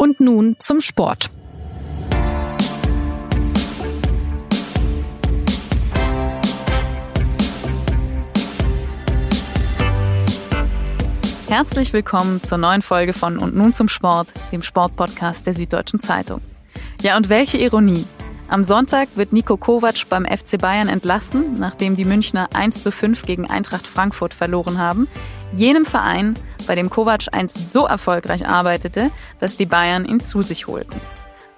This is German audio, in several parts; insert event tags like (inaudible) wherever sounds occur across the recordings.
Und nun zum Sport. Herzlich willkommen zur neuen Folge von Und nun zum Sport, dem Sportpodcast der Süddeutschen Zeitung. Ja, und welche Ironie. Am Sonntag wird Nico Kovac beim FC Bayern entlassen, nachdem die Münchner 1 zu 5 gegen Eintracht Frankfurt verloren haben. Jenem Verein, bei dem Kovac einst so erfolgreich arbeitete, dass die Bayern ihn zu sich holten.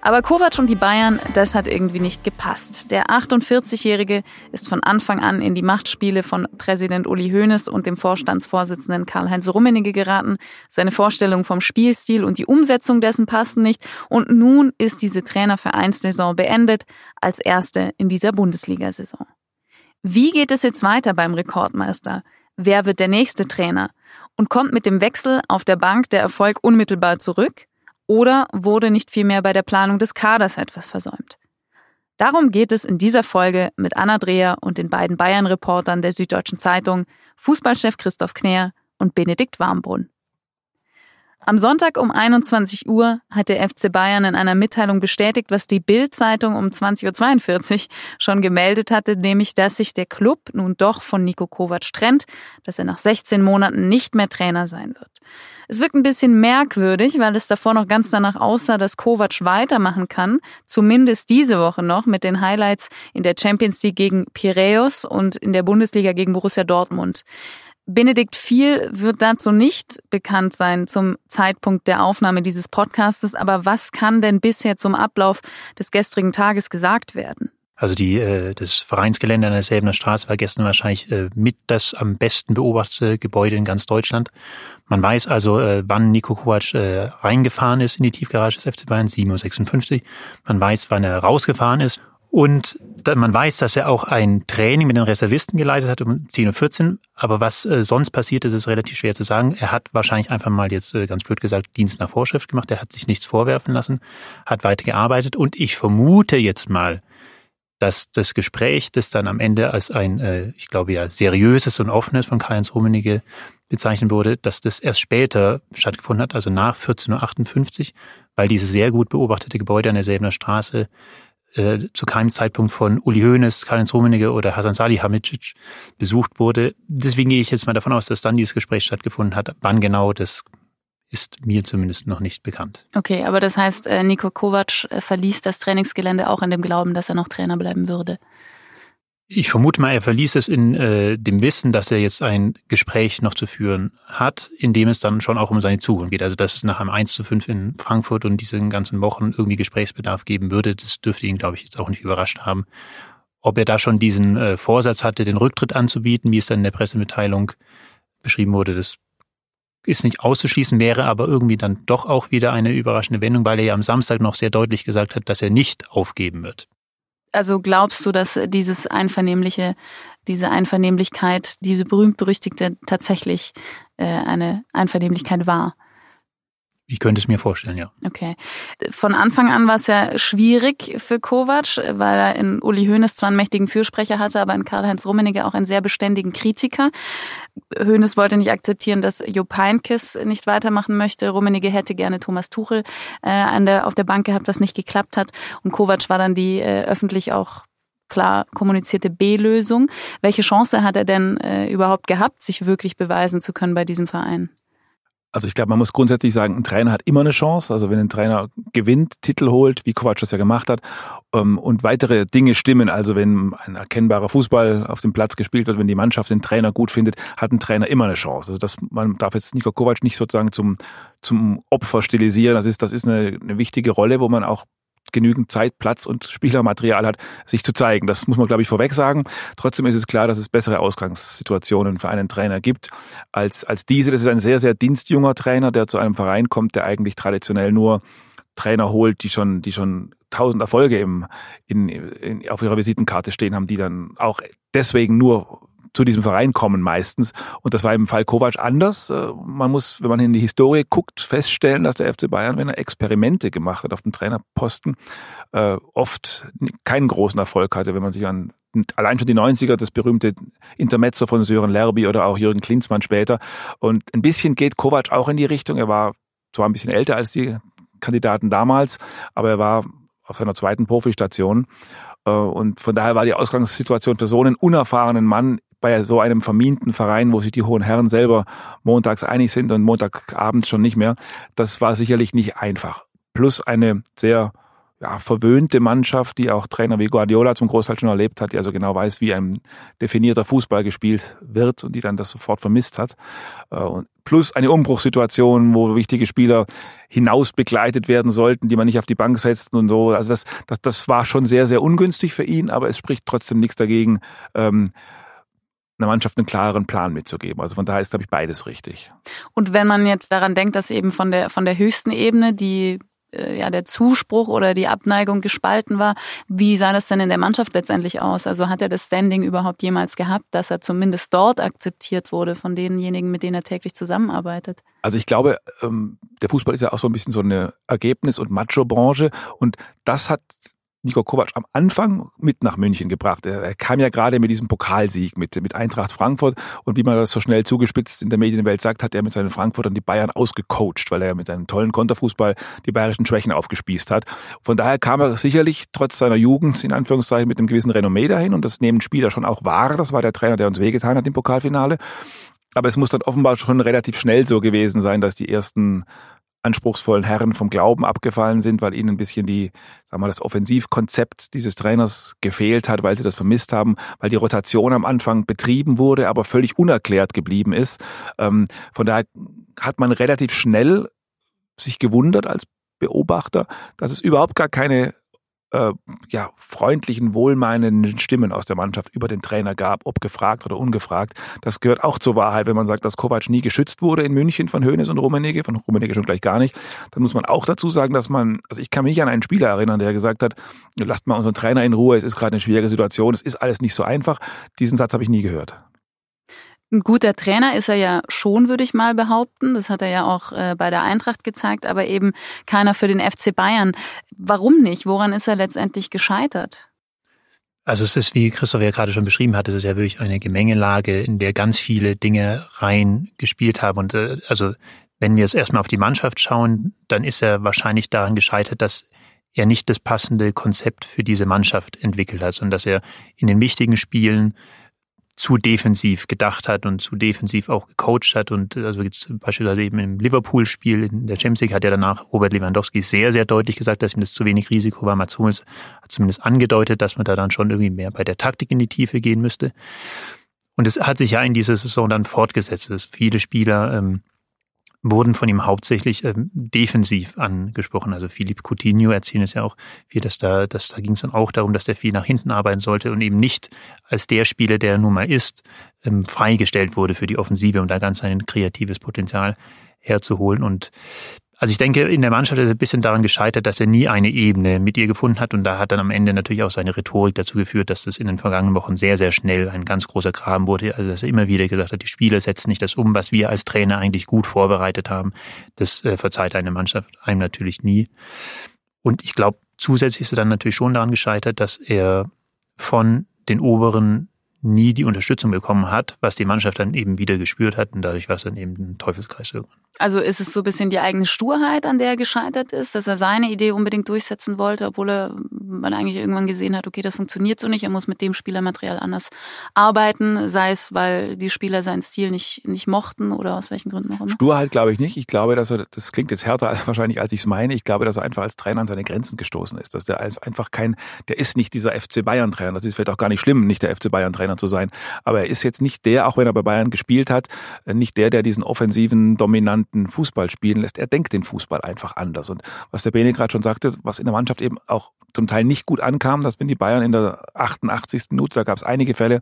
Aber Kovac und die Bayern, das hat irgendwie nicht gepasst. Der 48-Jährige ist von Anfang an in die Machtspiele von Präsident Uli Hoeneß und dem Vorstandsvorsitzenden Karl-Heinz Rummenigge geraten. Seine Vorstellungen vom Spielstil und die Umsetzung dessen passen nicht. Und nun ist diese Trainervereinssaison beendet, als erste in dieser Bundesliga-Saison. Wie geht es jetzt weiter beim Rekordmeister? Wer wird der nächste Trainer? Und kommt mit dem Wechsel auf der Bank der Erfolg unmittelbar zurück? Oder wurde nicht vielmehr bei der Planung des Kaders etwas versäumt? Darum geht es in dieser Folge mit Anna Dreher und den beiden Bayern-Reportern der Süddeutschen Zeitung, Fußballchef Christoph Kner und Benedikt Warmbrunn. Am Sonntag um 21 Uhr hat der FC Bayern in einer Mitteilung bestätigt, was die Bild-Zeitung um 20.42 Uhr schon gemeldet hatte, nämlich, dass sich der Club nun doch von Nico Kovac trennt, dass er nach 16 Monaten nicht mehr Trainer sein wird. Es wirkt ein bisschen merkwürdig, weil es davor noch ganz danach aussah, dass Kovac weitermachen kann, zumindest diese Woche noch mit den Highlights in der Champions League gegen Piraeus und in der Bundesliga gegen Borussia Dortmund. Benedikt viel wird dazu nicht bekannt sein zum Zeitpunkt der Aufnahme dieses Podcastes, aber was kann denn bisher zum Ablauf des gestrigen Tages gesagt werden? Also die, äh, das Vereinsgelände an der Säbener Straße war gestern wahrscheinlich äh, mit das am besten beobachtete Gebäude in ganz Deutschland. Man weiß also, äh, wann Nico Kovac reingefahren ist in die Tiefgarage des FC Bayern, 7.56 Uhr. Man weiß, wann er rausgefahren ist und man weiß, dass er auch ein Training mit den Reservisten geleitet hat um 10.14 Uhr. Aber was äh, sonst passiert ist, ist relativ schwer zu sagen. Er hat wahrscheinlich einfach mal jetzt äh, ganz blöd gesagt Dienst nach Vorschrift gemacht. Er hat sich nichts vorwerfen lassen, hat weiter gearbeitet. Und ich vermute jetzt mal, dass das Gespräch, das dann am Ende als ein, äh, ich glaube ja, seriöses und offenes von Karl-Heinz Rummenigge bezeichnet wurde, dass das erst später stattgefunden hat, also nach 14.58 Uhr, weil dieses sehr gut beobachtete Gebäude an der Säbener Straße äh, zu keinem Zeitpunkt von Uli Hoeneß, Karl-Heinz Rummenigge oder Hasan Salihamidzic besucht wurde. Deswegen gehe ich jetzt mal davon aus, dass dann dieses Gespräch stattgefunden hat. Wann genau, das ist mir zumindest noch nicht bekannt. Okay, aber das heißt, äh, Nico Kovac äh, verließ das Trainingsgelände auch in dem Glauben, dass er noch Trainer bleiben würde. Ich vermute mal, er verließ es in äh, dem Wissen, dass er jetzt ein Gespräch noch zu führen hat, in dem es dann schon auch um seine Zukunft geht. Also dass es nach einem 1 zu 5 in Frankfurt und diesen ganzen Wochen irgendwie Gesprächsbedarf geben würde, das dürfte ihn, glaube ich, jetzt auch nicht überrascht haben. Ob er da schon diesen äh, Vorsatz hatte, den Rücktritt anzubieten, wie es dann in der Pressemitteilung beschrieben wurde, das ist nicht auszuschließen, wäre aber irgendwie dann doch auch wieder eine überraschende Wendung, weil er ja am Samstag noch sehr deutlich gesagt hat, dass er nicht aufgeben wird. Also glaubst du, dass dieses einvernehmliche, diese Einvernehmlichkeit, diese berühmt-berüchtigte tatsächlich äh, eine Einvernehmlichkeit war? Ich könnte es mir vorstellen, ja. Okay. Von Anfang an war es ja schwierig für Kovac, weil er in Uli Hoeneß zwar einen mächtigen Fürsprecher hatte, aber in Karl-Heinz Rummenigge auch einen sehr beständigen Kritiker. Hoeneß wollte nicht akzeptieren, dass Jupp Heynckes nicht weitermachen möchte. Rummenigge hätte gerne Thomas Tuchel äh, an der, auf der Bank gehabt, was nicht geklappt hat. Und Kovac war dann die äh, öffentlich auch klar kommunizierte B-Lösung. Welche Chance hat er denn äh, überhaupt gehabt, sich wirklich beweisen zu können bei diesem Verein? Also ich glaube, man muss grundsätzlich sagen, ein Trainer hat immer eine Chance. Also wenn ein Trainer gewinnt, Titel holt, wie Kovac das ja gemacht hat, ähm, und weitere Dinge stimmen, also wenn ein erkennbarer Fußball auf dem Platz gespielt wird, wenn die Mannschaft den Trainer gut findet, hat ein Trainer immer eine Chance. Also das, man darf jetzt Niko Kovac nicht sozusagen zum, zum Opfer stilisieren. Das ist, das ist eine, eine wichtige Rolle, wo man auch genügend Zeit, Platz und Spielermaterial hat, sich zu zeigen. Das muss man, glaube ich, vorweg sagen. Trotzdem ist es klar, dass es bessere Ausgangssituationen für einen Trainer gibt als, als diese. Das ist ein sehr, sehr dienstjunger Trainer, der zu einem Verein kommt, der eigentlich traditionell nur Trainer holt, die schon, die schon tausend Erfolge im, in, in, auf ihrer Visitenkarte stehen haben, die dann auch deswegen nur zu diesem Verein kommen meistens. Und das war im Fall Kovac anders. Äh, man muss, wenn man in die Historie guckt, feststellen, dass der FC Bayern, wenn er Experimente gemacht hat auf dem Trainerposten, äh, oft keinen großen Erfolg hatte, wenn man sich an allein schon die 90er, das berühmte Intermezzo von Sören Lerby oder auch Jürgen Klinsmann später. Und ein bisschen geht Kovac auch in die Richtung. Er war zwar ein bisschen älter als die Kandidaten damals, aber er war auf seiner zweiten Profistation. Äh, und von daher war die Ausgangssituation für so einen unerfahrenen Mann bei so einem verminten Verein, wo sich die hohen Herren selber montags einig sind und montagabends schon nicht mehr, das war sicherlich nicht einfach. Plus eine sehr ja, verwöhnte Mannschaft, die auch Trainer wie Guardiola zum Großteil schon erlebt hat, die also genau weiß, wie ein definierter Fußball gespielt wird und die dann das sofort vermisst hat. Äh, plus eine Umbruchssituation, wo wichtige Spieler hinaus begleitet werden sollten, die man nicht auf die Bank setzt und so. Also das, das, das war schon sehr, sehr ungünstig für ihn, aber es spricht trotzdem nichts dagegen, ähm, einer Mannschaft einen klareren Plan mitzugeben. Also von daher ist, glaube ich, beides richtig. Und wenn man jetzt daran denkt, dass eben von der, von der höchsten Ebene die äh, ja, der Zuspruch oder die Abneigung gespalten war. Wie sah das denn in der Mannschaft letztendlich aus? Also hat er das Standing überhaupt jemals gehabt, dass er zumindest dort akzeptiert wurde von denjenigen, mit denen er täglich zusammenarbeitet? Also ich glaube, ähm, der Fußball ist ja auch so ein bisschen so eine Ergebnis- und Macho-Branche und das hat Niko Kovac am Anfang mit nach München gebracht. Er, er, kam ja gerade mit diesem Pokalsieg mit, mit Eintracht Frankfurt und wie man das so schnell zugespitzt in der Medienwelt sagt, hat er mit seinen Frankfurtern die Bayern ausgecoacht, weil er mit seinem tollen Konterfußball die bayerischen Schwächen aufgespießt hat. Von daher kam er sicherlich trotz seiner Jugend in Anführungszeichen mit einem gewissen Renommee dahin und das nehmen Spieler schon auch wahr. Das war der Trainer, der uns wehgetan hat im Pokalfinale. Aber es muss dann offenbar schon relativ schnell so gewesen sein, dass die ersten anspruchsvollen Herren vom Glauben abgefallen sind, weil ihnen ein bisschen die, sagen wir, das Offensivkonzept dieses Trainers gefehlt hat, weil sie das vermisst haben, weil die Rotation am Anfang betrieben wurde, aber völlig unerklärt geblieben ist. Ähm, von daher hat man relativ schnell sich gewundert als Beobachter, dass es überhaupt gar keine äh, ja, freundlichen, wohlmeinenden Stimmen aus der Mannschaft über den Trainer gab, ob gefragt oder ungefragt. Das gehört auch zur Wahrheit, wenn man sagt, dass Kovac nie geschützt wurde in München von Hoeneß und Rummenigge, von Rummenigge schon gleich gar nicht. Dann muss man auch dazu sagen, dass man, also ich kann mich an einen Spieler erinnern, der gesagt hat, lasst mal unseren Trainer in Ruhe, es ist gerade eine schwierige Situation, es ist alles nicht so einfach. Diesen Satz habe ich nie gehört. Ein guter Trainer ist er ja schon, würde ich mal behaupten. Das hat er ja auch äh, bei der Eintracht gezeigt, aber eben keiner für den FC Bayern. Warum nicht? Woran ist er letztendlich gescheitert? Also es ist, wie Christoph ja gerade schon beschrieben hat, es ist ja wirklich eine Gemengelage, in der ganz viele Dinge rein gespielt haben. Und äh, also wenn wir jetzt erstmal auf die Mannschaft schauen, dann ist er wahrscheinlich daran gescheitert, dass er nicht das passende Konzept für diese Mannschaft entwickelt hat, sondern dass er in den wichtigen Spielen zu defensiv gedacht hat und zu defensiv auch gecoacht hat. Und also jetzt beispielsweise eben im Liverpool-Spiel in der Champions League hat ja danach Robert Lewandowski sehr, sehr deutlich gesagt, dass ihm das zu wenig Risiko war. Mats hat zumindest angedeutet, dass man da dann schon irgendwie mehr bei der Taktik in die Tiefe gehen müsste. Und es hat sich ja in dieser Saison dann fortgesetzt, dass viele Spieler ähm, wurden von ihm hauptsächlich ähm, defensiv angesprochen. Also Philipp Coutinho erzählen es ja auch, wie das da, das, da ging es dann auch darum, dass der viel nach hinten arbeiten sollte und eben nicht als der Spieler, der er nun mal ist, ähm, freigestellt wurde für die Offensive, um da ganz sein kreatives Potenzial herzuholen. Und also ich denke, in der Mannschaft ist er ein bisschen daran gescheitert, dass er nie eine Ebene mit ihr gefunden hat. Und da hat dann am Ende natürlich auch seine Rhetorik dazu geführt, dass das in den vergangenen Wochen sehr, sehr schnell ein ganz großer Graben wurde. Also dass er immer wieder gesagt hat, die Spieler setzen nicht das um, was wir als Trainer eigentlich gut vorbereitet haben. Das äh, verzeiht eine Mannschaft einem natürlich nie. Und ich glaube, zusätzlich ist er dann natürlich schon daran gescheitert, dass er von den oberen nie die Unterstützung bekommen hat, was die Mannschaft dann eben wieder gespürt hat und dadurch war es dann eben ein Teufelskreis irgendwann. Also ist es so ein bisschen die eigene Sturheit, an der er gescheitert ist, dass er seine Idee unbedingt durchsetzen wollte, obwohl er man eigentlich irgendwann gesehen hat, okay, das funktioniert so nicht, er muss mit dem Spielermaterial anders arbeiten, sei es, weil die Spieler seinen Stil nicht, nicht mochten oder aus welchen Gründen auch immer. Sturheit glaube ich nicht. Ich glaube, dass er, das klingt jetzt härter (laughs) wahrscheinlich, als ich es meine, ich glaube, dass er einfach als Trainer an seine Grenzen gestoßen ist, dass der einfach kein, der ist nicht dieser FC Bayern Trainer, das ist vielleicht auch gar nicht schlimm, nicht der FC Bayern Trainer zu sein, aber er ist jetzt nicht der, auch wenn er bei Bayern gespielt hat, nicht der, der diesen offensiven, dominanten dominanten Fußball spielen lässt. Er denkt den Fußball einfach anders. Und was der Bene gerade schon sagte, was in der Mannschaft eben auch zum Teil nicht gut ankam, dass wenn die Bayern in der 88. Minute, da gab es einige Fälle,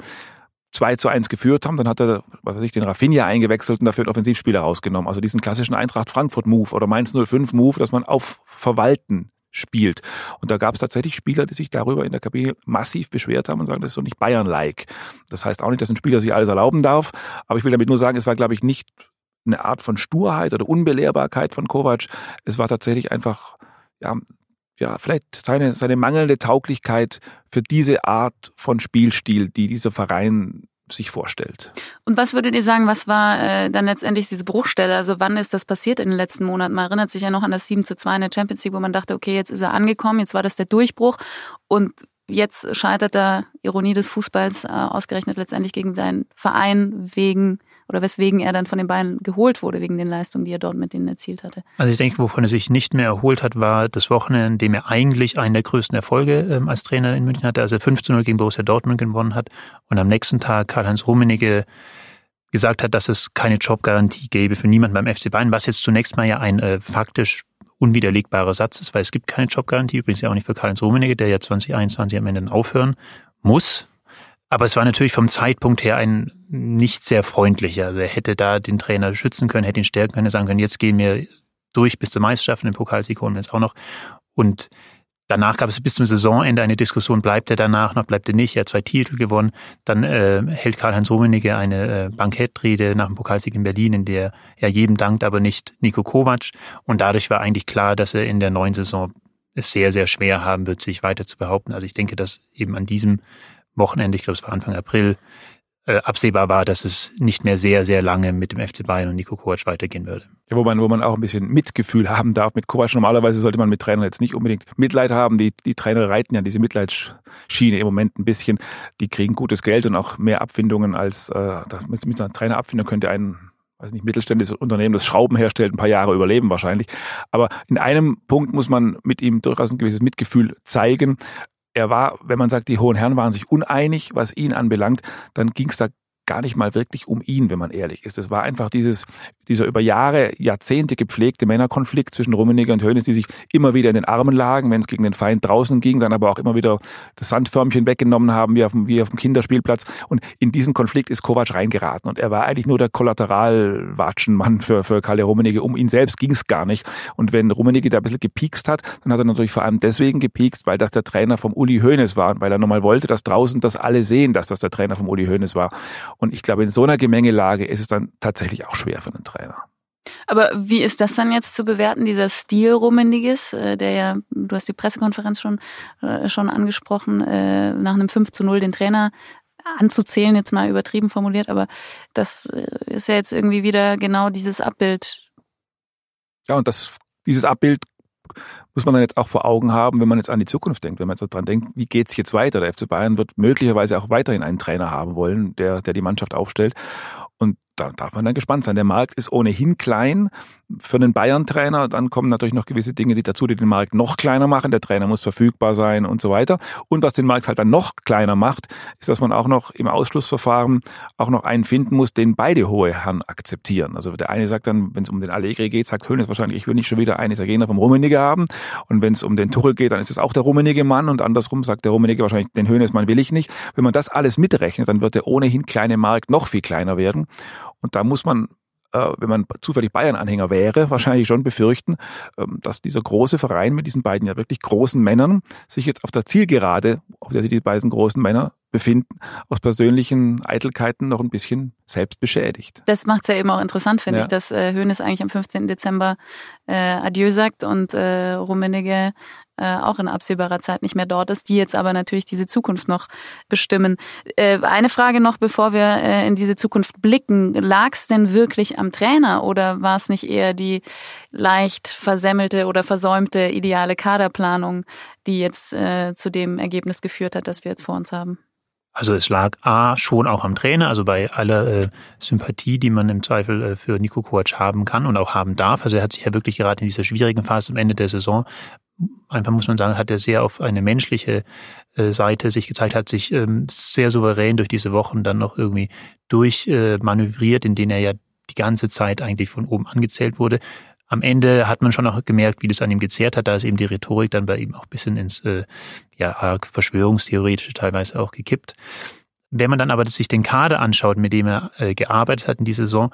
2 zu 1 geführt haben, dann hat er, was weiß ich, den Rafinha eingewechselt und dafür einen Offensivspieler rausgenommen. Also diesen klassischen Eintracht Frankfurt Move oder Mainz 05 Move, dass man auf Verwalten spielt. Und da gab es tatsächlich Spieler, die sich darüber in der Kabine massiv beschwert haben und sagen, das ist so nicht Bayern-like. Das heißt auch nicht, dass ein Spieler sich alles erlauben darf, aber ich will damit nur sagen, es war, glaube ich, nicht eine Art von Sturheit oder Unbelehrbarkeit von Kovac. Es war tatsächlich einfach, ja, ja, vielleicht seine, seine mangelnde Tauglichkeit für diese Art von Spielstil, die dieser Verein sich vorstellt. Und was würdet ihr sagen, was war äh, dann letztendlich diese Bruchstelle? Also wann ist das passiert in den letzten Monaten? Man erinnert sich ja noch an das 7 zu 2 in der Champions League, wo man dachte, okay, jetzt ist er angekommen, jetzt war das der Durchbruch und jetzt scheitert er, Ironie des Fußballs, äh, ausgerechnet letztendlich gegen seinen Verein wegen oder weswegen er dann von den Bayern geholt wurde, wegen den Leistungen, die er dort mit denen erzielt hatte. Also ich denke, wovon er sich nicht mehr erholt hat, war das Wochenende, in dem er eigentlich einen der größten Erfolge ähm, als Trainer in München hatte, als er 5 zu 0 gegen Borussia Dortmund gewonnen hat und am nächsten Tag Karl-Heinz Rummenigge gesagt hat, dass es keine Jobgarantie gäbe für niemanden beim FC Bayern, was jetzt zunächst mal ja ein äh, faktisch unwiderlegbarer Satz ist, weil es gibt keine Jobgarantie, übrigens ja auch nicht für Karl-Heinz Rummenigge, der ja 2021 am Ende aufhören muss. Aber es war natürlich vom Zeitpunkt her ein nicht sehr freundlicher. Also er hätte da den Trainer schützen können, hätte ihn stärken können, sagen können, jetzt gehen wir durch bis zur Meisterschaft und den Pokalsieg holen wir jetzt auch noch. Und danach gab es bis zum Saisonende eine Diskussion, bleibt er danach noch, bleibt er nicht. Er hat zwei Titel gewonnen. Dann äh, hält Karl-Heinz Rummenigge eine äh, Bankettrede nach dem Pokalsieg in Berlin, in der er jedem dankt, aber nicht Nico Kovac. Und dadurch war eigentlich klar, dass er in der neuen Saison es sehr, sehr schwer haben wird, sich weiter zu behaupten. Also ich denke, dass eben an diesem Wochenende, ich glaube es war Anfang April, äh, absehbar war, dass es nicht mehr sehr, sehr lange mit dem FC Bayern und Nico Kovac weitergehen würde. Ja, wo man, wo man auch ein bisschen Mitgefühl haben darf mit Kovac. Normalerweise sollte man mit Trainern jetzt nicht unbedingt Mitleid haben. Die, die Trainer reiten ja diese Mitleidsschiene im Moment ein bisschen. Die kriegen gutes Geld und auch mehr Abfindungen als äh, mit einer Trainerabfindung könnte ein weiß nicht, mittelständisches Unternehmen, das Schrauben herstellt, ein paar Jahre überleben wahrscheinlich. Aber in einem Punkt muss man mit ihm durchaus ein gewisses Mitgefühl zeigen er war, wenn man sagt, die hohen Herren waren sich uneinig, was ihn anbelangt, dann ging es da gar nicht mal wirklich um ihn, wenn man ehrlich ist. Es war einfach dieses, dieser über Jahre, Jahrzehnte gepflegte Männerkonflikt zwischen Rummenigge und Hoeneß, die sich immer wieder in den Armen lagen, wenn es gegen den Feind draußen ging, dann aber auch immer wieder das Sandförmchen weggenommen haben, wie auf dem, wie auf dem Kinderspielplatz. Und in diesen Konflikt ist Kovac reingeraten. Und er war eigentlich nur der Kollateralwatschenmann für, für Kalle Rummenigge. Um ihn selbst ging es gar nicht. Und wenn Rummenigge da ein bisschen gepiekst hat, dann hat er natürlich vor allem deswegen gepiekst, weil das der Trainer vom Uli Hoeneß war und weil er nochmal wollte, dass draußen das alle sehen, dass das der Trainer vom Uli Hoeneß war. Und ich glaube, in so einer Gemengelage ist es dann tatsächlich auch schwer für einen Trainer. Aber wie ist das dann jetzt zu bewerten, dieser Stil Rummenigges, äh, der ja, du hast die Pressekonferenz schon, äh, schon angesprochen, äh, nach einem 5 zu 0 den Trainer anzuzählen, jetzt mal übertrieben formuliert, aber das ist ja jetzt irgendwie wieder genau dieses Abbild. Ja, und das, dieses Abbild muss man dann jetzt auch vor Augen haben, wenn man jetzt an die Zukunft denkt, wenn man jetzt daran denkt, wie geht's jetzt weiter? Der FC Bayern wird möglicherweise auch weiterhin einen Trainer haben wollen, der, der die Mannschaft aufstellt. Da darf man dann gespannt sein. Der Markt ist ohnehin klein für einen Bayern-Trainer. Dann kommen natürlich noch gewisse Dinge die dazu, die den Markt noch kleiner machen. Der Trainer muss verfügbar sein und so weiter. Und was den Markt halt dann noch kleiner macht, ist, dass man auch noch im Ausschlussverfahren auch noch einen finden muss, den beide hohe Herren akzeptieren. Also der eine sagt dann, wenn es um den Allegri geht, sagt Hönes wahrscheinlich, ich will nicht schon wieder einen Italiener vom Rummenigge haben. Und wenn es um den Tuchel geht, dann ist es auch der Rummenigge Mann. Und andersrum sagt der Rummenigge wahrscheinlich, den Hönes Mann will ich nicht. Wenn man das alles mitrechnet, dann wird der ohnehin kleine Markt noch viel kleiner werden. Und da muss man äh, wenn man zufällig Bayern-Anhänger wäre, wahrscheinlich schon befürchten, ähm, dass dieser große Verein mit diesen beiden ja wirklich großen Männern sich jetzt auf der Zielgerade, auf der sich die beiden großen Männer befinden, aus persönlichen Eitelkeiten noch ein bisschen selbst beschädigt. Das macht es ja eben auch interessant, finde ja. ich, dass äh, Hönes eigentlich am 15. Dezember äh, Adieu sagt und äh, Rummenigge äh, auch in absehbarer Zeit nicht mehr dort ist, die jetzt aber natürlich diese Zukunft noch bestimmen. Äh, eine Frage noch, bevor wir äh, in diese Zukunft blicken. Lag es denn wirklich am Trainer oder war es nicht eher die leicht versemmelte oder versäumte ideale Kaderplanung, die jetzt äh, zu dem Ergebnis geführt hat, das wir jetzt vor uns haben? Also es lag A schon auch am Trainer, also bei aller äh, Sympathie, die man im Zweifel äh, für Nico Kovac haben kann und auch haben darf. Also er hat sich ja wirklich gerade in dieser schwierigen Phase am Ende der Saison, einfach muss man sagen, hat er sehr auf eine menschliche äh, Seite sich gezeigt, hat sich ähm, sehr souverän durch diese Wochen dann noch irgendwie durchmanövriert, äh, in denen er ja die ganze Zeit eigentlich von oben angezählt wurde am Ende hat man schon auch gemerkt, wie das an ihm gezehrt hat. Da ist eben die Rhetorik dann bei ihm auch ein bisschen ins äh, ja, Verschwörungstheoretische teilweise auch gekippt. Wenn man dann aber sich den Kader anschaut, mit dem er gearbeitet hat in dieser Saison,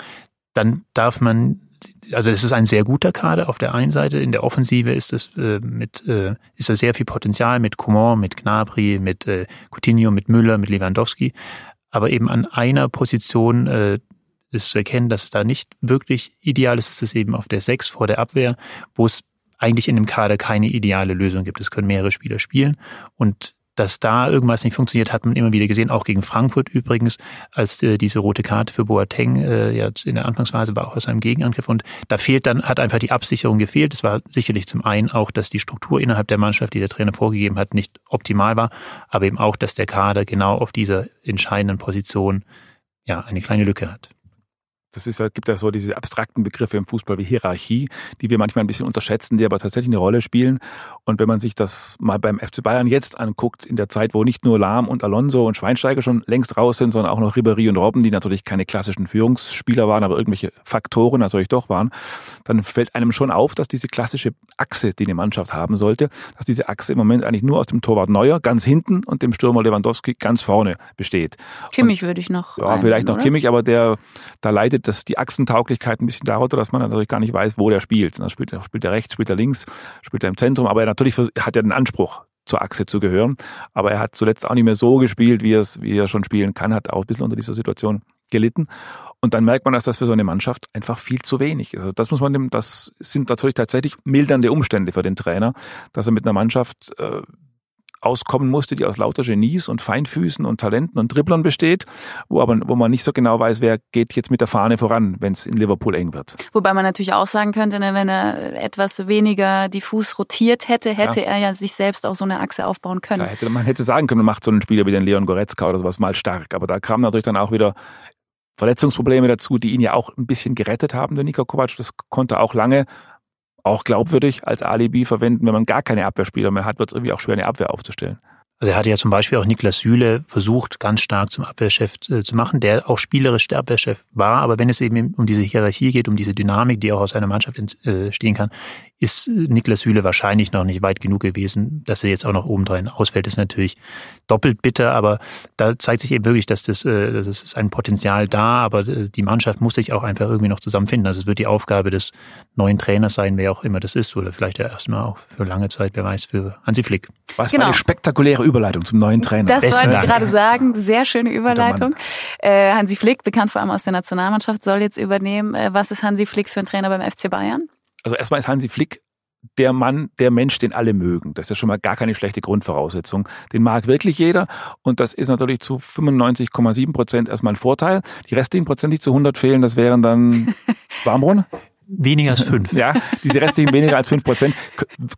dann darf man, also es ist ein sehr guter Kader auf der einen Seite. In der Offensive ist es äh, mit, äh, ist da sehr viel Potenzial mit Coman, mit Gnabry, mit äh, Coutinho, mit Müller, mit Lewandowski. Aber eben an einer Position äh, ist zu erkennen, dass es da nicht wirklich ideal ist. Es ist eben auf der 6 vor der Abwehr, wo es eigentlich in dem Kader keine ideale Lösung gibt. Es können mehrere Spieler spielen und dass da irgendwas nicht funktioniert, hat man immer wieder gesehen, auch gegen Frankfurt übrigens, als äh, diese rote Karte für Boateng äh, ja in der Anfangsphase war auch aus einem Gegenangriff und da fehlt dann, hat einfach die Absicherung gefehlt. Es war sicherlich zum einen auch, dass die Struktur innerhalb der Mannschaft, die der Trainer vorgegeben hat, nicht optimal war, aber eben auch, dass der Kader genau auf dieser entscheidenden Position ja eine kleine Lücke hat. Das ist, gibt ja so diese abstrakten Begriffe im Fußball wie Hierarchie, die wir manchmal ein bisschen unterschätzen, die aber tatsächlich eine Rolle spielen. Und wenn man sich das mal beim FC Bayern jetzt anguckt, in der Zeit, wo nicht nur Lahm und Alonso und Schweinsteiger schon längst raus sind, sondern auch noch Ribéry und Robben, die natürlich keine klassischen Führungsspieler waren, aber irgendwelche Faktoren natürlich doch waren, dann fällt einem schon auf, dass diese klassische Achse, die eine Mannschaft haben sollte, dass diese Achse im Moment eigentlich nur aus dem Torwart Neuer ganz hinten und dem Stürmer Lewandowski ganz vorne besteht. Kimmich und, würde ich noch. Ja, vielleicht noch oder? Kimmich, aber der, da leidet dass die Achsentauglichkeit ein bisschen darunter, dass man natürlich gar nicht weiß, wo der spielt. Da spielt, spielt er rechts, spielt er links, spielt er im Zentrum, aber er natürlich hat er den Anspruch, zur Achse zu gehören. Aber er hat zuletzt auch nicht mehr so gespielt, wie, wie er schon spielen kann, hat auch ein bisschen unter dieser Situation gelitten. Und dann merkt man, dass das für so eine Mannschaft einfach viel zu wenig ist. Also das muss man, das sind natürlich tatsächlich mildernde Umstände für den Trainer, dass er mit einer Mannschaft äh, auskommen musste, die aus lauter Genies und Feinfüßen und Talenten und Dribblern besteht, wo aber wo man nicht so genau weiß, wer geht jetzt mit der Fahne voran, wenn es in Liverpool eng wird. Wobei man natürlich auch sagen könnte, ne, wenn er etwas weniger diffus rotiert hätte, hätte ja. er ja sich selbst auch so eine Achse aufbauen können. Ja, hätte, man hätte sagen können, man macht so einen Spieler wie den Leon Goretzka oder sowas mal stark, aber da kam natürlich dann auch wieder Verletzungsprobleme dazu, die ihn ja auch ein bisschen gerettet haben, der Niko Kovac. Das konnte auch lange auch glaubwürdig als Alibi verwenden. Wenn man gar keine Abwehrspieler mehr hat, wird es irgendwie auch schwer, eine Abwehr aufzustellen. Also er hatte ja zum Beispiel auch Niklas Süle versucht, ganz stark zum Abwehrchef äh, zu machen, der auch spielerisch der Abwehrchef war. Aber wenn es eben um diese Hierarchie geht, um diese Dynamik, die auch aus einer Mannschaft entstehen äh, kann, ist Niklas Süle wahrscheinlich noch nicht weit genug gewesen. Dass er jetzt auch noch obendrein ausfällt, ist natürlich doppelt bitter. Aber da zeigt sich eben wirklich, dass das, äh, das ist ein Potenzial da. Aber die Mannschaft muss sich auch einfach irgendwie noch zusammenfinden. Also es wird die Aufgabe des neuen Trainers sein, wer auch immer das ist. Oder vielleicht ja erstmal auch für lange Zeit, wer weiß, für Hansi Flick. Was genau. eine spektakuläre Überleitung zum neuen Trainer. Das Besten wollte ich gerade sagen. Sehr schöne Überleitung. Äh, Hansi Flick, bekannt vor allem aus der Nationalmannschaft, soll jetzt übernehmen. Äh, was ist Hansi Flick für ein Trainer beim FC Bayern? Also erstmal ist Hansi Flick der Mann, der Mensch, den alle mögen. Das ist ja schon mal gar keine schlechte Grundvoraussetzung. Den mag wirklich jeder und das ist natürlich zu 95,7 Prozent erstmal ein Vorteil. Die restlichen Prozent, die zu 100 fehlen, das wären dann (laughs) Warmbrunn? Weniger als (laughs) fünf. Ja, diese restlichen weniger als fünf Prozent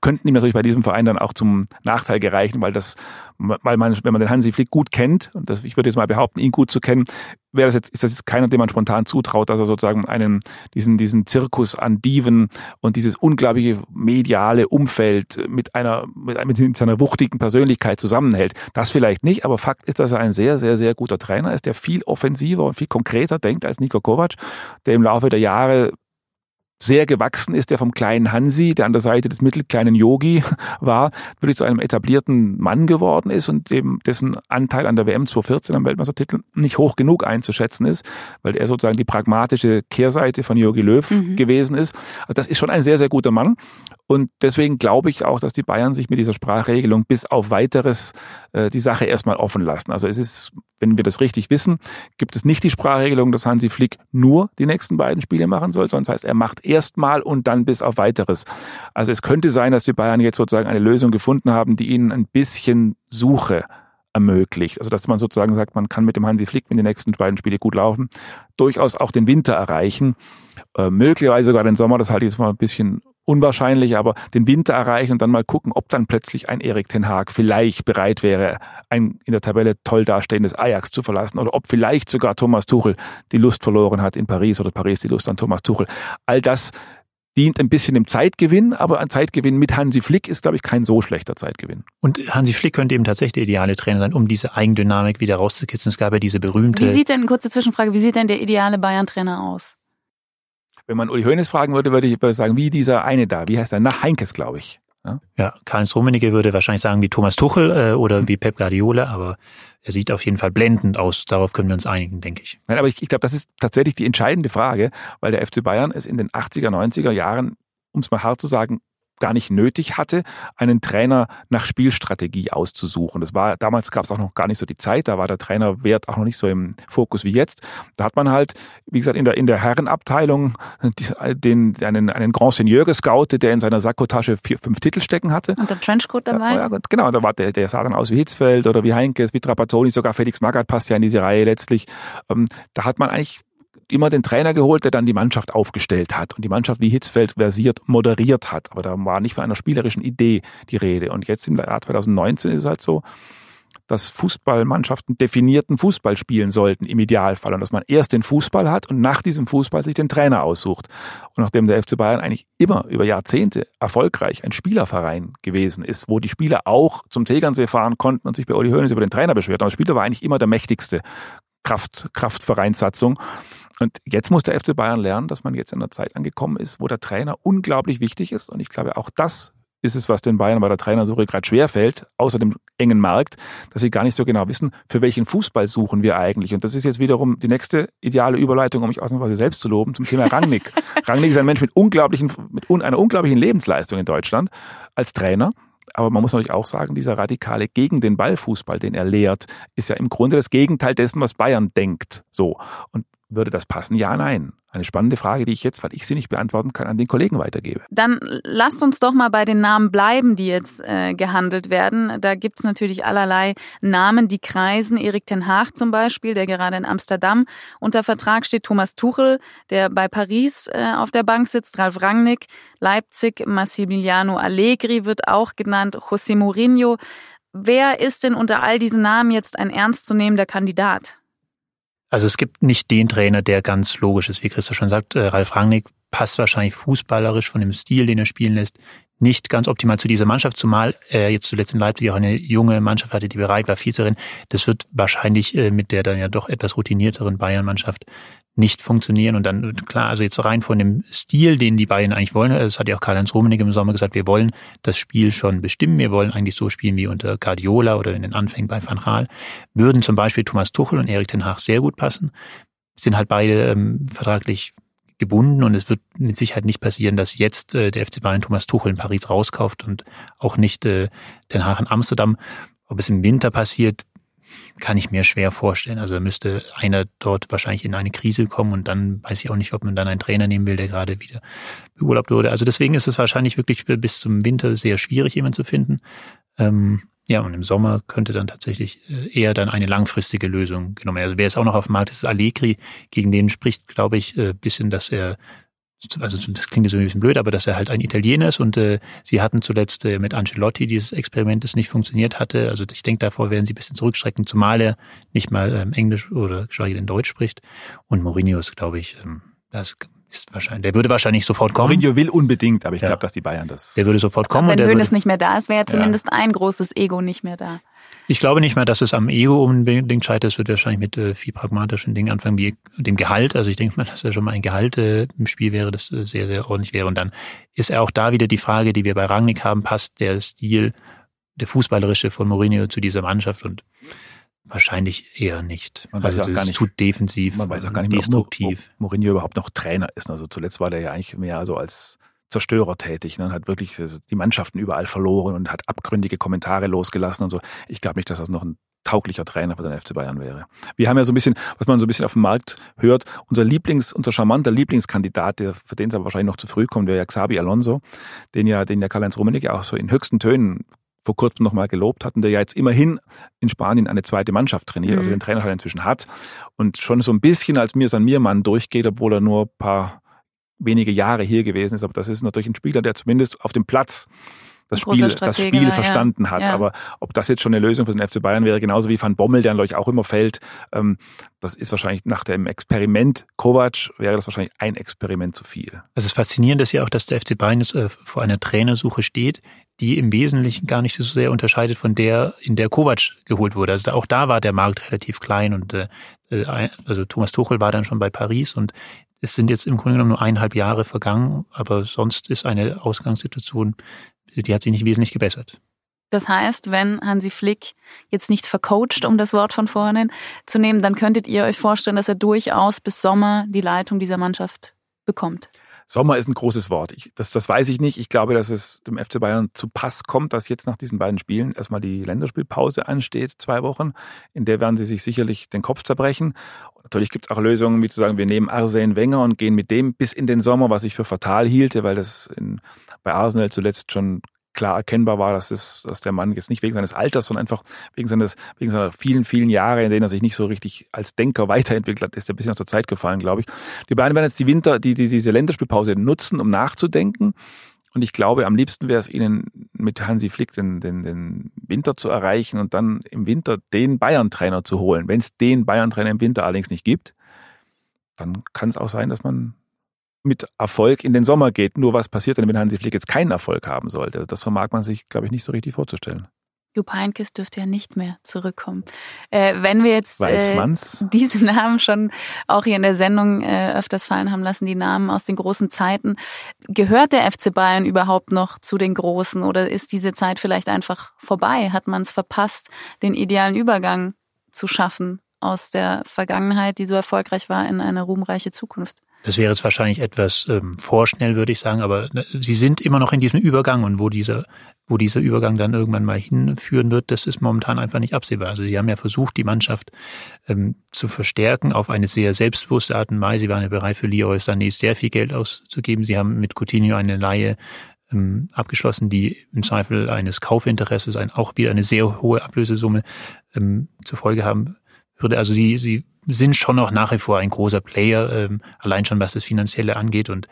könnten ihm natürlich bei diesem Verein dann auch zum Nachteil gereichen, weil das, weil man, wenn man den Hansi Flick gut kennt, und das, ich würde jetzt mal behaupten, ihn gut zu kennen, wäre das jetzt, ist das jetzt keiner, dem man spontan zutraut, dass er sozusagen einen, diesen, diesen Zirkus an Diven und dieses unglaubliche mediale Umfeld mit einer, mit, mit seiner wuchtigen Persönlichkeit zusammenhält. Das vielleicht nicht, aber Fakt ist, dass er ein sehr, sehr, sehr guter Trainer ist, der viel offensiver und viel konkreter denkt als Nico Kovac, der im Laufe der Jahre sehr gewachsen ist, der vom kleinen Hansi, der an der Seite des mittelkleinen Yogi (laughs) war, wirklich zu einem etablierten Mann geworden ist und dem, dessen Anteil an der WM 2014 am Weltmeistertitel nicht hoch genug einzuschätzen ist, weil er sozusagen die pragmatische Kehrseite von Yogi Löw mhm. gewesen ist. Also das ist schon ein sehr, sehr guter Mann. Und deswegen glaube ich auch, dass die Bayern sich mit dieser Sprachregelung bis auf weiteres äh, die Sache erstmal offen lassen. Also es ist, wenn wir das richtig wissen, gibt es nicht die Sprachregelung, dass Hansi Flick nur die nächsten beiden Spiele machen soll, sondern das heißt, er macht erstmal und dann bis auf weiteres. Also es könnte sein, dass die Bayern jetzt sozusagen eine Lösung gefunden haben, die ihnen ein bisschen Suche ermöglicht. Also dass man sozusagen sagt, man kann mit dem Hansi Flick, wenn die nächsten beiden Spiele gut laufen, durchaus auch den Winter erreichen. Äh, möglicherweise sogar den Sommer, das halte ich jetzt mal ein bisschen unwahrscheinlich, aber den Winter erreichen und dann mal gucken, ob dann plötzlich ein Erik Ten Haag vielleicht bereit wäre, ein in der Tabelle toll dastehendes Ajax zu verlassen oder ob vielleicht sogar Thomas Tuchel die Lust verloren hat in Paris oder Paris die Lust an Thomas Tuchel. All das dient ein bisschen dem Zeitgewinn, aber ein Zeitgewinn mit Hansi Flick ist, glaube ich, kein so schlechter Zeitgewinn. Und Hansi Flick könnte eben tatsächlich der ideale Trainer sein, um diese Eigendynamik wieder rauszukitzeln. Es gab ja diese berühmte... Wie sieht denn, kurze Zwischenfrage, wie sieht denn der ideale Bayern-Trainer aus? Wenn man Uli Hoeneß fragen würde, würde ich würde sagen, wie dieser eine da, wie heißt er? Nach Heinkes, glaube ich. Ja, ja Karl-Heinz Rummenigge würde wahrscheinlich sagen wie Thomas Tuchel äh, oder (laughs) wie Pep Guardiola, aber er sieht auf jeden Fall blendend aus. Darauf können wir uns einigen, denke ich. Nein, aber ich, ich glaube, das ist tatsächlich die entscheidende Frage, weil der FC Bayern es in den 80er, 90er Jahren, um es mal hart zu sagen, gar nicht nötig hatte, einen Trainer nach Spielstrategie auszusuchen. Das war damals gab es auch noch gar nicht so die Zeit, da war der Trainerwert auch noch nicht so im Fokus wie jetzt. Da hat man halt, wie gesagt, in der in der Herrenabteilung den einen einen Grand Seigneur gescoutet, der in seiner Sakkotasche vier, fünf Titel stecken hatte. Und der Trenchcoat dabei? Ja, genau, da war der, der sah dann aus wie Hitzfeld oder wie Heinkes, wie Trapattoni, sogar Felix Magath passt ja in diese Reihe letztlich. Ähm, da hat man eigentlich immer den Trainer geholt, der dann die Mannschaft aufgestellt hat und die Mannschaft wie Hitzfeld versiert, moderiert hat. Aber da war nicht von einer spielerischen Idee die Rede. Und jetzt im Jahr 2019 ist es halt so, dass Fußballmannschaften definierten Fußball spielen sollten im Idealfall und dass man erst den Fußball hat und nach diesem Fußball sich den Trainer aussucht. Und nachdem der FC Bayern eigentlich immer über Jahrzehnte erfolgreich ein Spielerverein gewesen ist, wo die Spieler auch zum Tegernsee fahren konnten und sich bei Uli Hoeneß über den Trainer beschwert haben, der Spieler war eigentlich immer der mächtigste Kraft, Kraftvereinssatzung. Und jetzt muss der FC Bayern lernen, dass man jetzt in einer Zeit angekommen ist, wo der Trainer unglaublich wichtig ist. Und ich glaube, auch das ist es, was den Bayern bei der Trainersuche gerade schwerfällt, außer dem engen Markt, dass sie gar nicht so genau wissen, für welchen Fußball suchen wir eigentlich. Und das ist jetzt wiederum die nächste ideale Überleitung, um mich ausnahmsweise selbst zu loben, zum Thema (laughs) Rangnick. Rangnick ist ein Mensch mit, unglaublichen, mit einer unglaublichen Lebensleistung in Deutschland als Trainer. Aber man muss natürlich auch sagen, dieser radikale gegen den Ballfußball, den er lehrt, ist ja im Grunde das Gegenteil dessen, was Bayern denkt. So. Und würde das passen? Ja, nein. Eine spannende Frage, die ich jetzt, weil ich sie nicht beantworten kann, an den Kollegen weitergebe. Dann lasst uns doch mal bei den Namen bleiben, die jetzt äh, gehandelt werden. Da gibt es natürlich allerlei Namen, die kreisen. Erik Ten Haag zum Beispiel, der gerade in Amsterdam unter Vertrag steht. Thomas Tuchel, der bei Paris äh, auf der Bank sitzt. Ralf Rangnick, Leipzig. Massimiliano Allegri wird auch genannt. José Mourinho. Wer ist denn unter all diesen Namen jetzt ein ernstzunehmender Kandidat? Also es gibt nicht den Trainer, der ganz logisch ist, wie Christoph schon sagt. Äh, Ralf Rangnick passt wahrscheinlich fußballerisch von dem Stil, den er spielen lässt, nicht ganz optimal zu dieser Mannschaft, zumal er jetzt zuletzt in Leipzig auch eine junge Mannschaft hatte, die bereit war, Vizerin. Das wird wahrscheinlich äh, mit der dann ja doch etwas routinierteren Bayern-Mannschaft nicht funktionieren. Und dann, klar, also jetzt rein von dem Stil, den die Bayern eigentlich wollen, das hat ja auch Karl-Heinz Rummenigge im Sommer gesagt, wir wollen das Spiel schon bestimmen, wir wollen eigentlich so spielen wie unter Guardiola oder in den Anfängen bei Van Gaal, würden zum Beispiel Thomas Tuchel und Erik Ten Haag sehr gut passen, sind halt beide ähm, vertraglich gebunden und es wird mit Sicherheit nicht passieren, dass jetzt äh, der FC Bayern Thomas Tuchel in Paris rauskauft und auch nicht äh, Den Haag in Amsterdam. Ob es im Winter passiert, kann ich mir schwer vorstellen. Also da müsste einer dort wahrscheinlich in eine Krise kommen und dann weiß ich auch nicht, ob man dann einen Trainer nehmen will, der gerade wieder beurlaubt wurde. Also deswegen ist es wahrscheinlich wirklich bis zum Winter sehr schwierig, jemanden zu finden. Ähm, ja, und im Sommer könnte dann tatsächlich äh, eher dann eine langfristige Lösung genommen werden. Also wer ist auch noch auf dem Markt, ist Allegri. Gegen den spricht, glaube ich, ein äh, bisschen, dass er also das klingt so ein bisschen blöd, aber dass er halt ein Italiener ist und äh, sie hatten zuletzt äh, mit Ancelotti dieses Experiment, das nicht funktioniert hatte. Also ich denke, davor werden sie ein bisschen zurückstrecken, zumal er nicht mal ähm, Englisch oder geschweige denn Deutsch spricht. Und Mourinho ist, glaube ich, ähm, das ist wahrscheinlich, der würde wahrscheinlich sofort kommen. Mourinho will unbedingt, aber ich ja. glaube, dass die Bayern das. Der würde sofort kommen. Aber wenn Hönes nicht mehr da ist, wäre ja zumindest ein großes Ego nicht mehr da. Ich glaube nicht mehr, dass es am Ego unbedingt scheitert. Es wird wahrscheinlich mit äh, viel pragmatischen Dingen anfangen, wie dem Gehalt. Also ich denke mal, (laughs) dass er schon mal ein Gehalt äh, im Spiel wäre, das äh, sehr, sehr ordentlich wäre. Und dann ist er auch da wieder die Frage, die wir bei Rangnick haben, passt der Stil, der Fußballerische von Mourinho zu dieser Mannschaft und Wahrscheinlich eher nicht. Man also weiß auch gar nicht, zu defensiv, man weiß auch gar nicht, destruktiv. Ob Mourinho überhaupt noch Trainer ist. Also zuletzt war der ja eigentlich mehr so als Zerstörer tätig. Ne? Hat wirklich die Mannschaften überall verloren und hat abgründige Kommentare losgelassen und so. Ich glaube nicht, dass das noch ein tauglicher Trainer für den FC Bayern wäre. Wir haben ja so ein bisschen, was man so ein bisschen auf dem Markt hört, unser Lieblings, unser charmanter Lieblingskandidat, der für den es aber wahrscheinlich noch zu früh kommt, wäre ja Xabi Alonso, den ja, den ja Karl-Heinz Rummenigge auch so in höchsten Tönen vor kurzem nochmal gelobt hatten, der ja jetzt immerhin in Spanien eine zweite Mannschaft trainiert, also mhm. also den Trainer halt inzwischen hat und schon so ein bisschen als mir san mir Mann durchgeht, obwohl er nur ein paar wenige Jahre hier gewesen ist. Aber das ist natürlich ein Spieler, der zumindest auf dem Platz das Spiel, das Spiel verstanden ja. hat. Ja. Aber ob das jetzt schon eine Lösung für den FC Bayern wäre, genauso wie Van Bommel, der euch auch immer fällt, ähm, das ist wahrscheinlich nach dem Experiment Kovac wäre das wahrscheinlich ein Experiment zu viel. Es ist faszinierend, dass ja auch, dass der FC Bayern jetzt äh, vor einer Trainersuche steht, die im Wesentlichen gar nicht so sehr unterscheidet von der, in der Kovac geholt wurde. Also auch da war der Markt relativ klein und äh, äh also Thomas Tuchel war dann schon bei Paris und es sind jetzt im Grunde genommen nur eineinhalb Jahre vergangen, aber sonst ist eine Ausgangssituation, die hat sich nicht wesentlich gebessert. Das heißt, wenn Hansi Flick jetzt nicht vercoacht, um das Wort von vorhin zu nehmen, dann könntet ihr euch vorstellen, dass er durchaus bis Sommer die Leitung dieser Mannschaft bekommt. Sommer ist ein großes Wort. Ich, das, das weiß ich nicht. Ich glaube, dass es dem FC Bayern zu Pass kommt, dass jetzt nach diesen beiden Spielen erstmal die Länderspielpause ansteht, zwei Wochen. In der werden sie sich sicherlich den Kopf zerbrechen. Natürlich gibt es auch Lösungen, wie zu sagen, wir nehmen Arsene Wenger und gehen mit dem bis in den Sommer, was ich für fatal hielte, weil das in, bei Arsenal zuletzt schon klar erkennbar war, dass, es, dass der Mann jetzt nicht wegen seines Alters, sondern einfach wegen, seines, wegen seiner vielen, vielen Jahre, in denen er sich nicht so richtig als Denker weiterentwickelt hat, ist er ein bisschen aus der Zeit gefallen, glaube ich. Die beiden werden jetzt die Winter, die, die, diese Länderspielpause nutzen, um nachzudenken. Und ich glaube, am liebsten wäre es ihnen mit Hansi Flick den, den, den Winter zu erreichen und dann im Winter den Bayern-Trainer zu holen. Wenn es den Bayern-Trainer im Winter allerdings nicht gibt, dann kann es auch sein, dass man mit Erfolg in den Sommer geht. Nur was passiert denn, wenn Hansi Flick jetzt keinen Erfolg haben sollte? Das vermag man sich, glaube ich, nicht so richtig vorzustellen. Jupp Heynckes dürfte ja nicht mehr zurückkommen. Äh, wenn wir jetzt äh, (laughs) diese Namen schon auch hier in der Sendung äh, öfters fallen haben lassen, die Namen aus den großen Zeiten, gehört der FC Bayern überhaupt noch zu den Großen oder ist diese Zeit vielleicht einfach vorbei? Hat man es verpasst, den idealen Übergang zu schaffen aus der Vergangenheit, die so erfolgreich war, in eine ruhmreiche Zukunft? Das wäre jetzt wahrscheinlich etwas ähm, vorschnell, würde ich sagen, aber ne, sie sind immer noch in diesem Übergang und wo dieser, wo dieser Übergang dann irgendwann mal hinführen wird, das ist momentan einfach nicht absehbar. Also sie haben ja versucht, die Mannschaft ähm, zu verstärken auf eine sehr selbstbewusste Art und Weise. Sie waren ja bereit für Leroy Sané sehr viel Geld auszugeben. Sie haben mit Coutinho eine Laie ähm, abgeschlossen, die im Zweifel eines Kaufinteresses ein, auch wieder eine sehr hohe Ablösesumme ähm, zur Folge haben würde. Also sie, sie sind schon noch nach wie vor ein großer Player, ähm, allein schon was das Finanzielle angeht. Und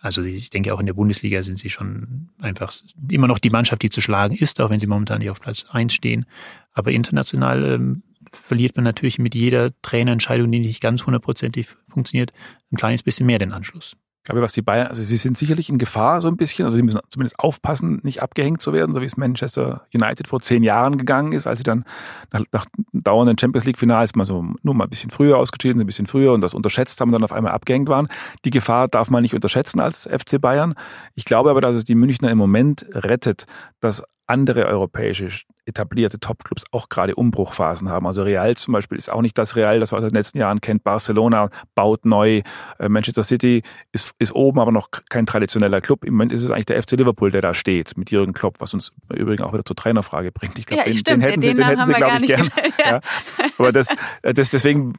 also ich denke auch in der Bundesliga sind sie schon einfach immer noch die Mannschaft, die zu schlagen ist, auch wenn sie momentan nicht auf Platz eins stehen. Aber international ähm, verliert man natürlich mit jeder Trainerentscheidung, die nicht ganz hundertprozentig funktioniert, ein kleines bisschen mehr den Anschluss glaube, was die Bayern, also sie sind sicherlich in Gefahr so ein bisschen, also sie müssen zumindest aufpassen, nicht abgehängt zu werden, so wie es Manchester United vor zehn Jahren gegangen ist, als sie dann nach, nach dauernden Champions League Finals mal so nur mal ein bisschen früher ausgeschieden, ein bisschen früher und das unterschätzt haben und dann auf einmal abgehängt waren. Die Gefahr darf man nicht unterschätzen als FC Bayern. Ich glaube aber, dass es die Münchner im Moment rettet, dass andere europäische etablierte Topclubs auch gerade Umbruchphasen haben. Also Real zum Beispiel ist auch nicht das Real, das man aus den letzten Jahren kennt. Barcelona baut neu. Äh, Manchester City ist, ist oben, aber noch kein traditioneller Club. Im Moment ist es eigentlich der FC Liverpool, der da steht mit Jürgen Klopp, was uns übrigens auch wieder zur Trainerfrage bringt. Ich glaube, ja, den, den, hätten den sie, den hätten sie glaube ich, gern. (laughs) Ja. Aber das, äh, das, deswegen,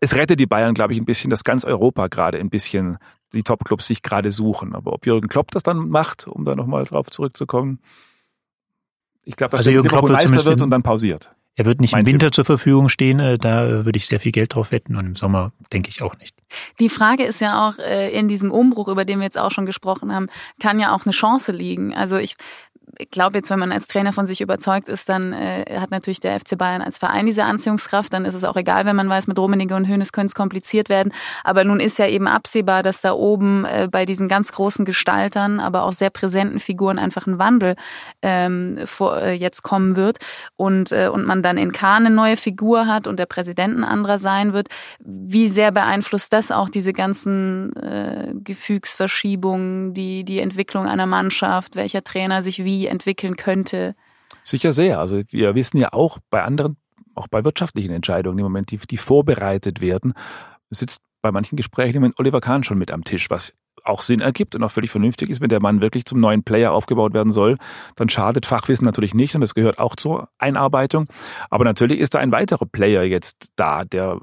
es rettet die Bayern, glaube ich, ein bisschen, dass ganz Europa gerade ein bisschen die Topclubs sich gerade suchen. Aber ob Jürgen Klopp das dann macht, um da nochmal drauf zurückzukommen, ich glaube, dass also Jürgen Klopp Meister wird und dann pausiert. Er wird nicht mein im Winter Tipp. zur Verfügung stehen, äh, da äh, würde ich sehr viel Geld drauf wetten und im Sommer denke ich auch nicht. Die Frage ist ja auch, äh, in diesem Umbruch, über den wir jetzt auch schon gesprochen haben, kann ja auch eine Chance liegen. Also ich ich glaube jetzt, wenn man als Trainer von sich überzeugt ist, dann äh, hat natürlich der FC Bayern als Verein diese Anziehungskraft. Dann ist es auch egal, wenn man weiß, mit Rummenigge und Hönes könnte es kompliziert werden. Aber nun ist ja eben absehbar, dass da oben äh, bei diesen ganz großen Gestaltern, aber auch sehr präsenten Figuren einfach ein Wandel ähm, vor, äh, jetzt kommen wird und äh, und man dann in Kahn eine neue Figur hat und der Präsident ein anderer sein wird. Wie sehr beeinflusst das auch diese ganzen äh, Gefügsverschiebungen, die die Entwicklung einer Mannschaft, welcher Trainer sich wie entwickeln könnte? Sicher sehr. Also wir wissen ja auch bei anderen, auch bei wirtschaftlichen Entscheidungen im Moment, die, die vorbereitet werden, sitzt bei manchen Gesprächen Moment Oliver Kahn schon mit am Tisch, was auch Sinn ergibt und auch völlig vernünftig ist, wenn der Mann wirklich zum neuen Player aufgebaut werden soll, dann schadet Fachwissen natürlich nicht und das gehört auch zur Einarbeitung. Aber natürlich ist da ein weiterer Player jetzt da, der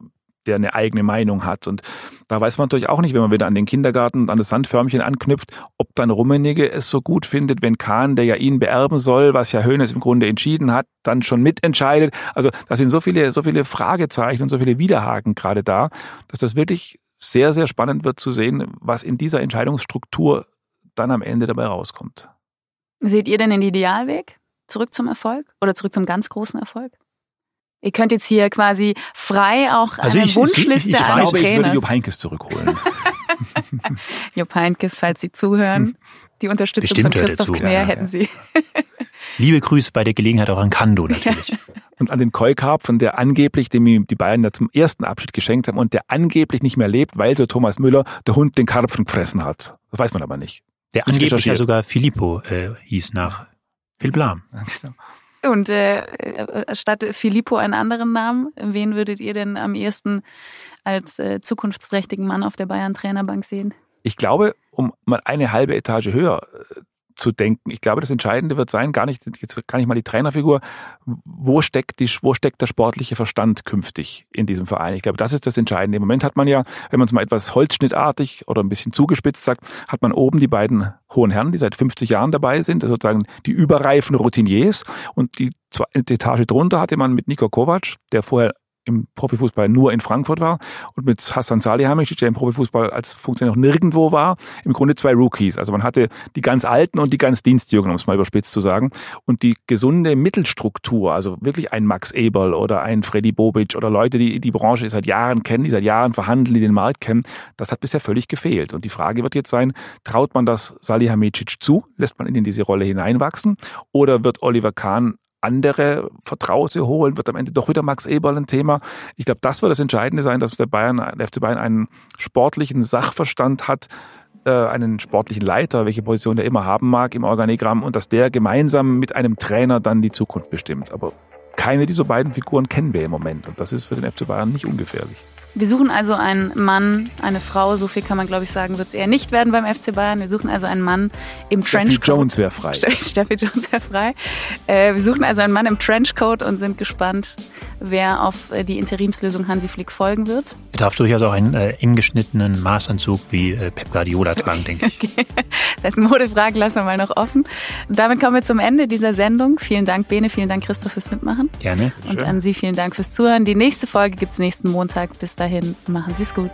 der eine eigene Meinung hat. Und da weiß man natürlich auch nicht, wenn man wieder an den Kindergarten und an das Sandförmchen anknüpft, ob dann Rummenigge es so gut findet, wenn Kahn, der ja ihn beerben soll, was ja Hönes im Grunde entschieden hat, dann schon mitentscheidet. Also da sind so viele, so viele Fragezeichen und so viele Widerhaken gerade da, dass das wirklich sehr, sehr spannend wird zu sehen, was in dieser Entscheidungsstruktur dann am Ende dabei rauskommt. Seht ihr denn den Idealweg zurück zum Erfolg oder zurück zum ganz großen Erfolg? Ihr könnt jetzt hier quasi frei auch also eine ich, Wunschliste ich, ich, ich eines glaube, Trainers. Ich würde Jupp Heinkes zurückholen. (laughs) Jupp Heinkes, falls Sie zuhören, die Unterstützung Bestimmt von Christoph Knär ja, hätten Sie. (laughs) Liebe Grüße bei der Gelegenheit auch an Kando natürlich. Ja. (laughs) Und an den Keukarp, von der angeblich, dem die Bayern da zum ersten Abschied geschenkt haben und der angeblich nicht mehr lebt, weil so Thomas Müller der Hund den Karpfen gefressen hat. Das weiß man aber nicht. Der angeblich ja sogar Filippo äh, hieß nach Phil Blam. Ja, genau. Und äh, äh, statt Filippo einen anderen Namen, wen würdet ihr denn am ehesten als äh, zukunftsträchtigen Mann auf der Bayern-Trainerbank sehen? Ich glaube, um mal eine halbe Etage höher äh, zu denken. Ich glaube, das Entscheidende wird sein, gar nicht, jetzt gar nicht mal die Trainerfigur, wo steckt, die, wo steckt der sportliche Verstand künftig in diesem Verein? Ich glaube, das ist das Entscheidende. Im Moment hat man ja, wenn man es mal etwas holzschnittartig oder ein bisschen zugespitzt sagt, hat man oben die beiden hohen Herren, die seit 50 Jahren dabei sind, sozusagen die überreifen Routiniers und die zweite Etage drunter hatte man mit Niko Kovac, der vorher im Profifußball nur in Frankfurt war und mit Hassan Salihamidzic, der im Profifußball als Funktionär noch nirgendwo war, im Grunde zwei Rookies. Also man hatte die ganz Alten und die ganz Dienstjungen, um es mal überspitzt zu sagen. Und die gesunde Mittelstruktur, also wirklich ein Max Eberl oder ein Freddy Bobic oder Leute, die die Branche seit Jahren kennen, die seit Jahren verhandeln, die den Markt kennen, das hat bisher völlig gefehlt. Und die Frage wird jetzt sein, traut man das Salihamidzic zu? Lässt man ihn in diese Rolle hineinwachsen? Oder wird Oliver Kahn andere Vertraute holen, wird am Ende doch wieder Max Eberl ein Thema. Ich glaube, das wird das Entscheidende sein, dass der Bayern, der FC Bayern einen sportlichen Sachverstand hat, äh, einen sportlichen Leiter, welche Position der immer haben mag im Organigramm und dass der gemeinsam mit einem Trainer dann die Zukunft bestimmt. Aber keine dieser beiden Figuren kennen wir im Moment und das ist für den FC Bayern nicht ungefährlich. Wir suchen also einen Mann, eine Frau, so viel kann man glaube ich sagen, wird es eher nicht werden beim FC Bayern. Wir suchen also einen Mann im Trenchcoat. (laughs) Steffi Jones wäre frei. Steffi Jones wäre frei. Äh, wir suchen also einen Mann im Trenchcoat und sind gespannt, wer auf äh, die Interimslösung Hansi Flick folgen wird. Er darf durchaus auch einen äh, eng geschnittenen Maßanzug wie äh, Pep Guardiola tragen, denke ich. (laughs) Okay. Das heißt, Modefragen lassen wir mal noch offen. Und damit kommen wir zum Ende dieser Sendung. Vielen Dank, Bene, vielen Dank, Christoph, fürs Mitmachen. Gerne. Und an Sie vielen Dank fürs Zuhören. Die nächste Folge gibt es nächsten Montag. Bis dahin, machen Sie es gut.